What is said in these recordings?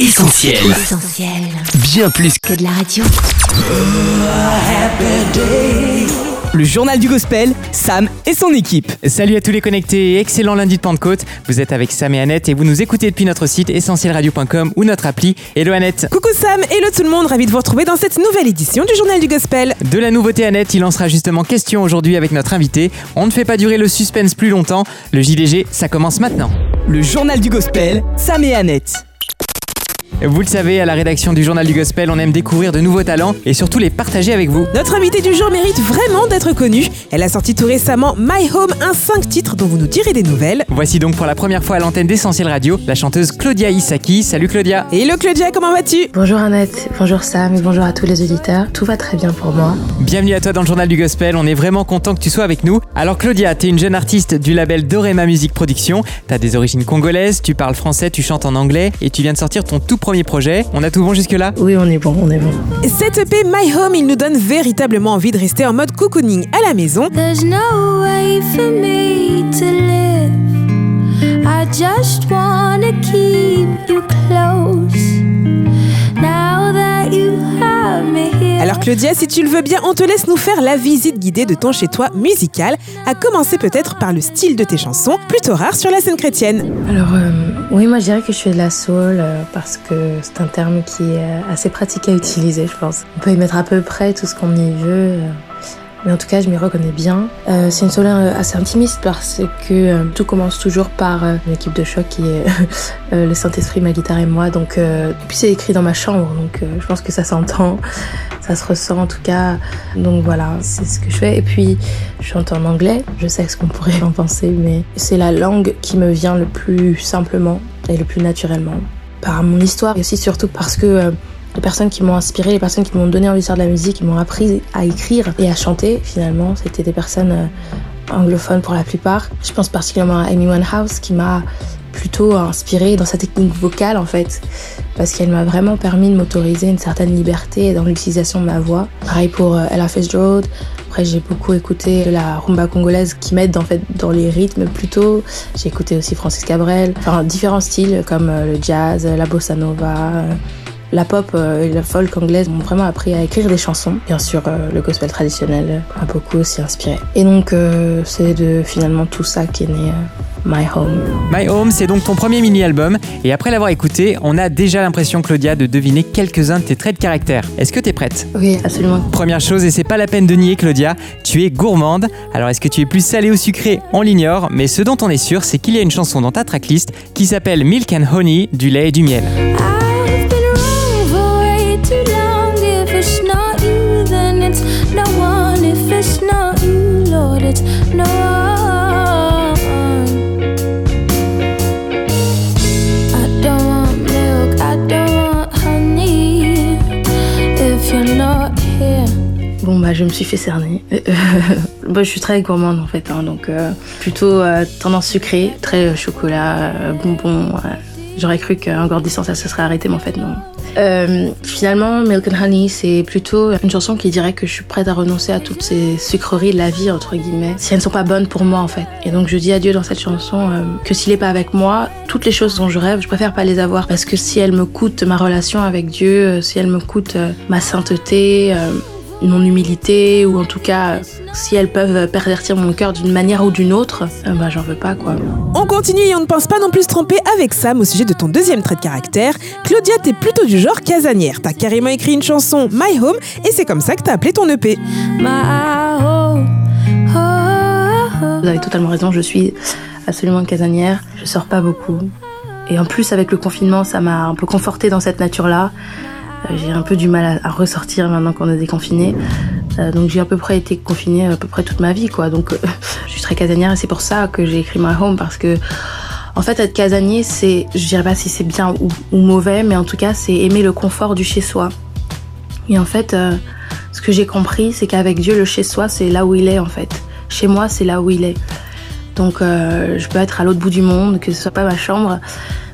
Essentiel. Essentiel. Bien plus Que de la radio. Le journal du gospel, Sam et son équipe. Salut à tous les connectés et excellent lundi de Pentecôte. Vous êtes avec Sam et Annette et vous nous écoutez depuis notre site essentielradio.com ou notre appli. Hello Annette. Coucou Sam, hello tout le monde, ravi de vous retrouver dans cette nouvelle édition du journal du gospel. De la nouveauté Annette, il en sera justement question aujourd'hui avec notre invité. On ne fait pas durer le suspense plus longtemps. Le JDG, ça commence maintenant. Le journal du gospel, Sam et Annette. Vous le savez, à la rédaction du journal du gospel, on aime découvrir de nouveaux talents et surtout les partager avec vous. Notre invitée du jour mérite vraiment d'être connue. Elle a sorti tout récemment My Home, un 5 titres dont vous nous direz des nouvelles. Voici donc pour la première fois à l'antenne d'Essentiel Radio la chanteuse Claudia Isaki. Salut Claudia. Hello Claudia, comment vas-tu? Bonjour Annette, bonjour Sam et bonjour à tous les auditeurs. Tout va très bien pour moi. Bienvenue à toi dans le journal du gospel, on est vraiment content que tu sois avec nous. Alors Claudia, t'es une jeune artiste du label Dorema Music Production, t'as des origines congolaises, tu parles français, tu chantes en anglais et tu viens de sortir ton tout premier projet. On a tout bon jusque là Oui, on est bon, on est bon. Cette EP My Home, il nous donne véritablement envie de rester en mode cocooning à la maison. There's no way for me to live. I just wanna keep you close. Now that you have me here. Alors Claudia, si tu le veux bien, on te laisse nous faire la visite guidée de ton chez-toi musical, à commencer peut-être par le style de tes chansons, plutôt rares sur la scène chrétienne. Alors, euh, oui, moi je dirais que je fais de la soul euh, parce que c'est un terme qui est euh, assez pratique à utiliser, je pense. On peut y mettre à peu près tout ce qu'on y veut. Mais en tout cas, je m'y reconnais bien. Euh, c'est une soul euh, assez intimiste parce que euh, tout commence toujours par euh, une équipe de choc qui est euh, le Saint-Esprit, ma guitare et moi. Donc, et puis c'est écrit dans ma chambre, donc je pense que ça s'entend, ça se ressent en tout cas. Donc voilà, c'est ce que je fais. Et puis, je chante en anglais. Je sais ce qu'on pourrait en penser, mais c'est la langue qui me vient le plus simplement et le plus naturellement. Par mon histoire et aussi surtout parce que les personnes qui m'ont inspiré, les personnes qui m'ont donné envie de faire de la musique, qui m'ont appris à écrire et à chanter, finalement, c'était des personnes euh, anglophones pour la plupart. Je pense particulièrement à Amy Winehouse qui m'a plutôt inspirée dans sa technique vocale en fait, parce qu'elle m'a vraiment permis de m'autoriser une certaine liberté dans l'utilisation de ma voix. Pareil pour euh, Ella Fitzgerald. Après, j'ai beaucoup écouté la rumba congolaise qui m'aide en fait dans les rythmes plutôt. J'ai écouté aussi Francis Cabrel, enfin différents styles comme euh, le jazz, la bossa nova. La pop euh, et la folk anglaise m'ont vraiment appris à écrire des chansons. Bien sûr, euh, le gospel traditionnel m'a beaucoup aussi inspiré. Et donc, euh, c'est de finalement tout ça qui est né My Home. My Home, c'est donc ton premier mini-album et après l'avoir écouté, on a déjà l'impression Claudia de deviner quelques-uns de tes traits de caractère. Est-ce que t'es prête? Oui, absolument. Première chose, et c'est pas la peine de nier Claudia, tu es gourmande. Alors est-ce que tu es plus salé ou sucré On l'ignore, mais ce dont on est sûr, c'est qu'il y a une chanson dans ta tracklist qui s'appelle Milk and Honey, du lait et du miel. I've Bon, bah, je me suis fait cerner. Moi, je suis très gourmande en fait, hein, donc euh, plutôt euh, tendance sucrée, très euh, chocolat, euh, bonbons. J'aurais cru qu'un gordissant ça se serait arrêté, mais en fait, non. Euh, finalement, Milk and Honey, c'est plutôt une chanson qui dirait que je suis prête à renoncer à toutes ces sucreries de la vie, entre guillemets, si elles ne sont pas bonnes pour moi, en fait. Et donc, je dis à Dieu dans cette chanson euh, que s'il n'est pas avec moi, toutes les choses dont je rêve, je préfère pas les avoir. Parce que si elles me coûtent ma relation avec Dieu, euh, si elles me coûtent ma sainteté, mon humilité, ou en tout cas, euh, si elles peuvent pervertir mon cœur d'une manière ou d'une autre, euh, bah, j'en veux pas, quoi. On continue et on ne pense pas non plus se tromper avec Sam au sujet de ton deuxième trait de caractère. Claudia, t'es plutôt du genre casanière. T'as carrément écrit une chanson My Home et c'est comme ça que t'as appelé ton EP. My home. Oh, oh, Vous avez totalement raison, je suis absolument casanière. Je sors pas beaucoup. Et en plus, avec le confinement, ça m'a un peu confortée dans cette nature-là. J'ai un peu du mal à, ressortir maintenant qu'on est déconfiné. Euh, donc j'ai à peu près été confinée à peu près toute ma vie, quoi. Donc euh, je suis très casanière et c'est pour ça que j'ai écrit My Home parce que en fait, être casanier, c'est, je dirais pas si c'est bien ou, ou mauvais, mais en tout cas, c'est aimer le confort du chez soi. Et en fait, euh, ce que j'ai compris, c'est qu'avec Dieu, le chez soi, c'est là où il est, en fait. Chez moi, c'est là où il est. Donc, euh, je peux être à l'autre bout du monde, que ce soit pas ma chambre,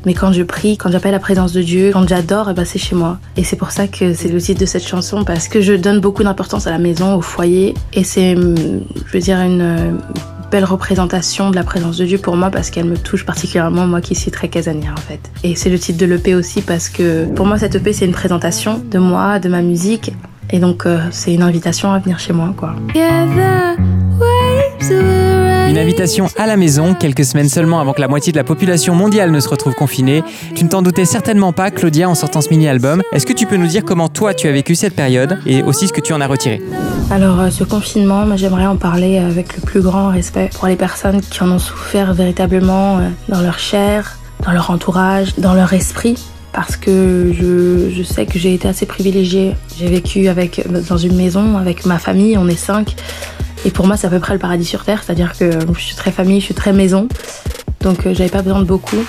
mais quand je prie, quand j'appelle la présence de Dieu, quand j'adore, eh ben, c'est chez moi. Et c'est pour ça que c'est le titre de cette chanson, parce que je donne beaucoup d'importance à la maison, au foyer, et c'est, hum, je veux dire, une euh, belle représentation de la présence de Dieu pour moi parce qu'elle me touche particulièrement, moi qui suis très casanière en fait. Et c'est le titre de l'EP aussi parce que pour moi cette EP c'est une présentation de moi, de ma musique. Et donc euh, c'est une invitation à venir chez moi quoi. Une invitation à la maison, quelques semaines seulement avant que la moitié de la population mondiale ne se retrouve confinée. Tu ne t'en doutais certainement pas, Claudia, en sortant ce mini-album. Est-ce que tu peux nous dire comment toi tu as vécu cette période et aussi ce que tu en as retiré? Alors euh, ce confinement, j'aimerais en parler avec le plus grand respect pour les personnes qui en ont souffert véritablement euh, dans leur chair, dans leur entourage, dans leur esprit parce que je, sais que j'ai été assez privilégiée. J'ai vécu dans une maison avec ma famille, on est cinq. Et pour moi, c'est à peu près le paradis sur Terre, c'est-à-dire que je suis très famille, je suis très maison, donc euh, j'avais pas besoin de beaucoup.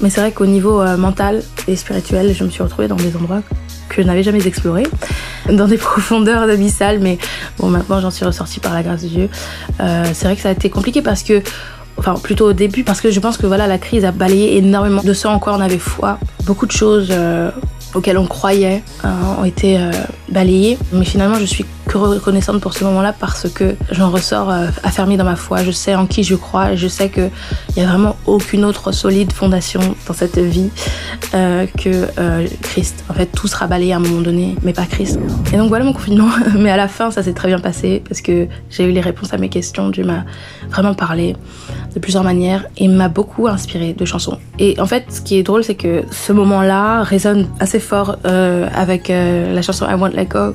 Mais c'est vrai qu'au niveau euh, mental et spirituel, je me suis retrouvée dans des endroits que je n'avais jamais explorés, dans des profondeurs abyssales, mais bon, maintenant j'en suis ressortie par la grâce de Dieu. Euh, c'est vrai que ça a été compliqué parce que enfin plutôt au début parce que je pense que voilà la crise a balayé énormément de ce en quoi on avait foi beaucoup de choses auxquelles on croyait ont été balayées mais finalement je suis reconnaissante pour ce moment-là parce que j'en ressors euh, affermie dans ma foi. Je sais en qui je crois et je sais qu'il n'y a vraiment aucune autre solide fondation dans cette vie euh, que euh, Christ. En fait, tout sera balayé à un moment donné, mais pas Christ. Et donc voilà mon confinement. mais à la fin, ça s'est très bien passé parce que j'ai eu les réponses à mes questions. Dieu m'a vraiment parlé de plusieurs manières et m'a beaucoup inspiré de chansons. Et en fait, ce qui est drôle, c'est que ce moment-là résonne assez fort avec la chanson I Want Let Go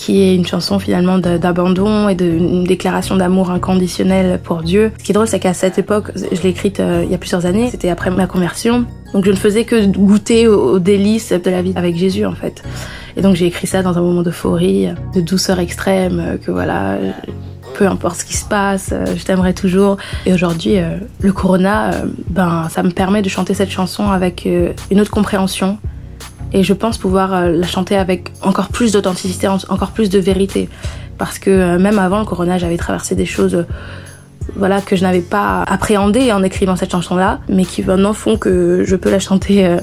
qui est une chanson finalement d'abandon et d'une déclaration d'amour inconditionnel pour Dieu. Ce qui est drôle, c'est qu'à cette époque, je l'ai écrite euh, il y a plusieurs années, c'était après ma conversion. Donc je ne faisais que goûter aux, délices de la vie avec Jésus en fait. Et donc j'ai écrit ça dans un moment d'euphorie, de douceur extrême, euh, que voilà, peu importe ce qui se passe, euh, je t'aimerai toujours. Et aujourd'hui, le Corona, ben, ça me permet de chanter cette chanson avec une autre compréhension, et je pense pouvoir euh, la chanter avec encore plus d'authenticité, encore plus de vérité. Parce que euh, même avant le corona, j'avais traversé des choses euh, voilà, que je n'avais pas appréhendées en écrivant cette chanson-là, mais qui maintenant font que je peux la chanter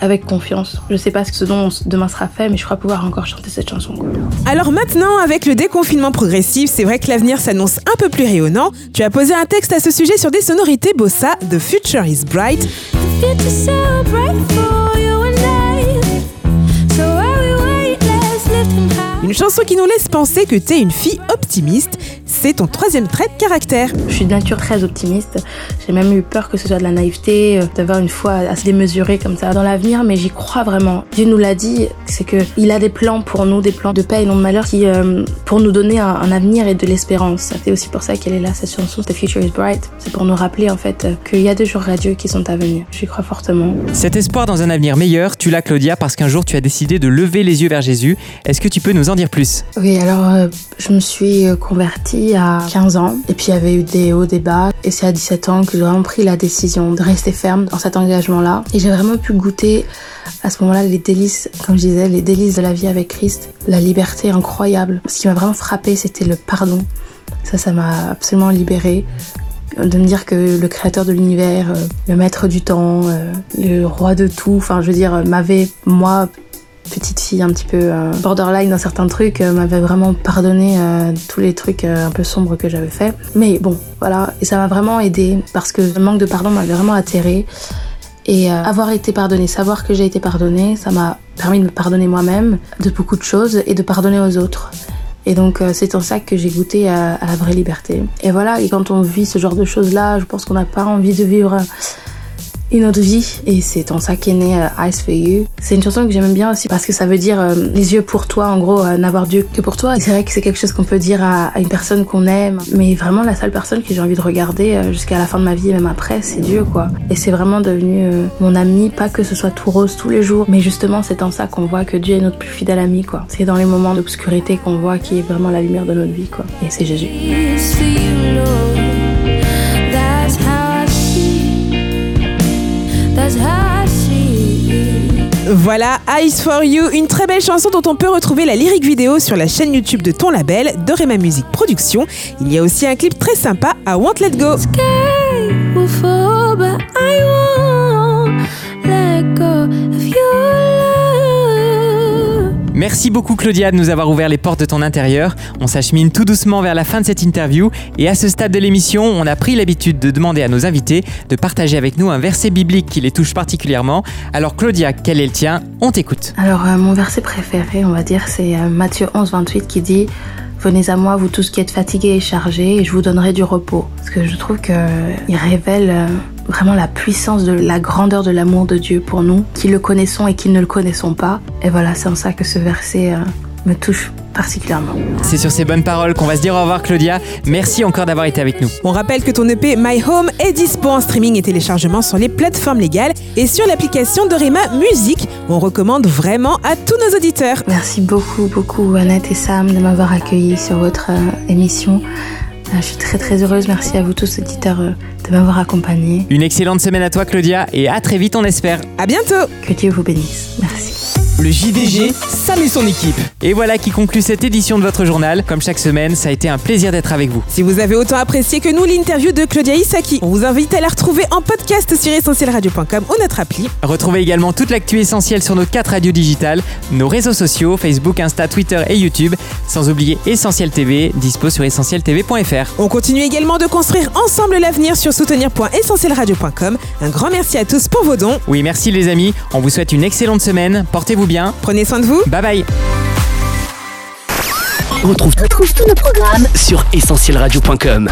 avec confiance. Je sais pas ce dont demain sera fait, mais je crois pouvoir encore chanter cette chanson. Alors maintenant, avec le déconfinement progressif, c'est vrai que l'avenir s'annonce un peu plus rayonnant. Tu as posé un texte à ce sujet sur des sonorités bossa, The Future is Bright. Chanson qui nous laisse penser que t'es une fille optimiste c'est ton troisième trait de caractère. Je suis de nature très optimiste. J'ai même eu peur que ce soit de la naïveté, euh, d'avoir une foi assez démesurée comme ça dans l'avenir, mais j'y crois vraiment. Dieu nous l'a dit, c'est que il a des plans pour nous, des plans de paix et non de malheur, qui euh, pour nous donner un, avenir et de l'espérance. C'est aussi pour ça qu'elle est là cette chanson, The Future is Bright. C'est pour nous rappeler en fait euh, qu'il y a des jours radieux qui sont à venir. J'y crois fortement. Cet espoir dans un avenir meilleur, tu l'as Claudia parce qu'un jour tu as décidé de lever les yeux vers Jésus. Est-ce que tu peux nous en dire plus? Oui, alors je me suis convertie à 15 ans. Et puis il y avait eu des hauts, des bas. Et c'est à 17 ans que j'ai vraiment pris la décision de rester ferme dans cet engagement-là. Et j'ai vraiment pu goûter à ce moment-là les délices, comme je disais, les délices de la vie avec Christ, la liberté incroyable. Ce qui m'a vraiment frappé, c'était le pardon. Ça, ça m'a absolument libérée de me dire que le créateur de l'univers, euh, le maître du temps, euh, le roi de tout, enfin je veux dire, m'avait moi petite fille un petit peu euh, borderline dans certains trucs euh, m'avait vraiment pardonné euh, tous les trucs un peu sombres que j'avais fait. Mais bon, voilà, et ça m'a vraiment aidé parce que le manque de pardon m'avait vraiment atterré. Et avoir été pardonné, savoir que j'ai été pardonné, ça m'a permis de me pardonner moi-même de beaucoup de choses et de pardonner aux autres. Et donc c'est en ça que j'ai goûté à, à, la vraie liberté. Et voilà, et quand on vit ce genre de choses-là, je pense qu'on n'a pas envie de vivre une autre vie et c'est en ça qu'est né euh, Eyes for You. C'est une chanson que j'aime bien aussi parce que ça veut dire euh, les yeux pour toi, en gros, euh, n'avoir Dieu que pour toi. C'est vrai que c'est quelque chose qu'on peut dire à, une personne qu'on aime, mais vraiment la seule personne que j'ai envie de regarder jusqu'à la fin de ma vie même après, c'est Dieu quoi. Et c'est vraiment devenu mon ami, pas que ce soit tout rose tous les jours, mais justement c'est en ça qu'on voit que Dieu est notre plus fidèle ami quoi. C'est dans les moments d'obscurité qu'on voit qui est vraiment la lumière de notre vie quoi. Et c'est Jésus. Voilà, Eyes for You, une très belle chanson dont on peut retrouver la lyrique vidéo sur la chaîne YouTube de ton label, Dorema Music Production. Il y a aussi un clip très sympa à Want Let Go. Merci beaucoup Claudia de nous avoir ouvert les portes de ton intérieur. On s'achemine tout doucement vers la fin de cette interview et à ce stade de l'émission, on a pris l'habitude de demander à nos invités de partager avec nous un verset biblique qui les touche particulièrement. Alors Claudia, quel est le tien? On t'écoute. Alors euh, mon verset préféré, on va dire, c'est euh, Matthieu 11, 28 qui dit Venez à moi, vous tous qui êtes fatigués et chargés, et je vous donnerai du repos. Parce que je trouve qu'il révèle euh, vraiment la puissance de la grandeur de l'amour de Dieu pour nous, qui le connaissons et qui ne le connaissons pas. Et voilà, c'est en ça que ce verset euh, me touche particulièrement. C'est sur ces bonnes paroles qu'on va se dire au revoir Claudia. Merci encore d'avoir été avec nous. On rappelle que ton EP My Home est dispo en streaming et téléchargement sur les plateformes légales et sur l'application Dorema Music. On recommande vraiment à tous nos auditeurs. Merci beaucoup, beaucoup Annette et Sam de m'avoir accueilli sur votre euh, émission. Euh, je suis très très heureuse. Merci à vous tous auditeurs euh, de m'avoir accompagné. Une excellente semaine à toi Claudia et à très vite on espère. À bientôt. Que Dieu vous bénisse. Merci. Le JDG, Sam et son équipe. Et voilà qui conclut cette édition de votre journal. Comme chaque semaine, ça a été un plaisir d'être avec vous. Si vous avez autant apprécié que nous l'interview de Claudia Isaki, on vous invite à la retrouver en podcast sur essentielradio.com ou notre appli. Retrouvez également toute l'actu essentielle sur nos quatre radios digitales, nos réseaux sociaux, Facebook, Insta, Twitter et YouTube, sans oublier Essentiel TV, dispo sur essentieltv.fr. On continue également de construire ensemble l'avenir sur soutenir.essentielradio.com. Un grand merci à tous pour vos dons. Oui, merci les amis. On vous souhaite une excellente semaine. Portez-vous bien. Prenez soin de vous. Bye bye. On retrouve, tous nos programmes sur essentielradio.com.